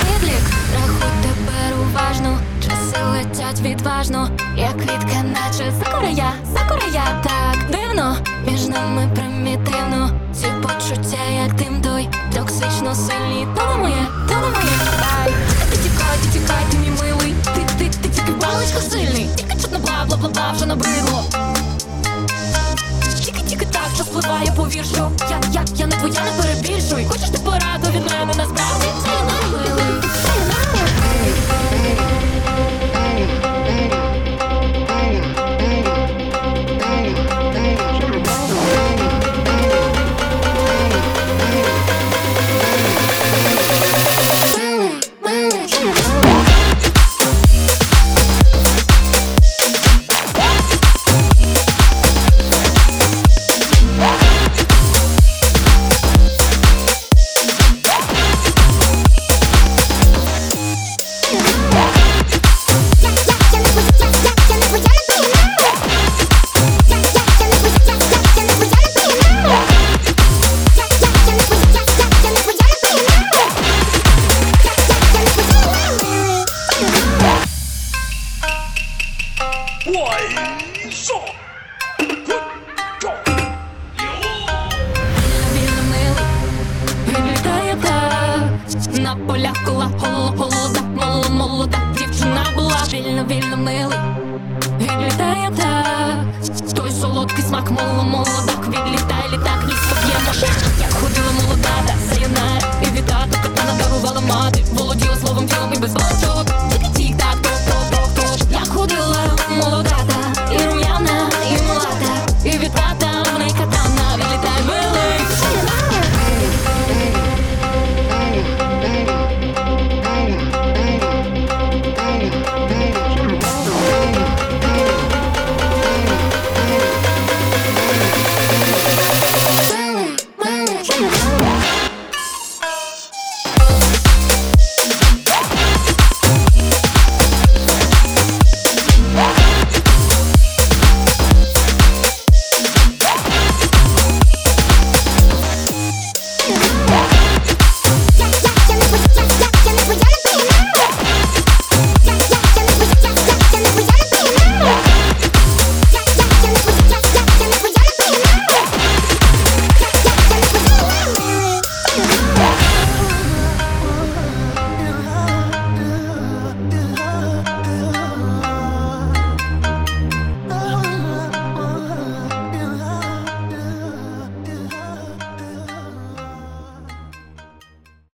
Відлік, рахуй тепер уважно, часи летять відважно, як квітка, наче сакура я, сакура я Так дивно, між нами примітивно, ці почуття, як дим той, токсично сильні, то не моє, то не моє. Ти тікай, ти тікай, ти мій милий, ти, ти, ти тільки паличка сильний, тільки чутно бла, бла, бла, бла, вже набридло. Тільки тільки так, що спливає, повір, що я, я, я не твоя, не перебільшуй. Хочеш ти Кола голо голода, молода, молода. Дівчина була вільно, вільно милий. Відлітає так. Той солодкий смак моло молодак Відлітай літак, ніс поп'ємо ще Як ходила молода, та sayonara І вітати кота надарувала мати. Володіла словом тілом і без очого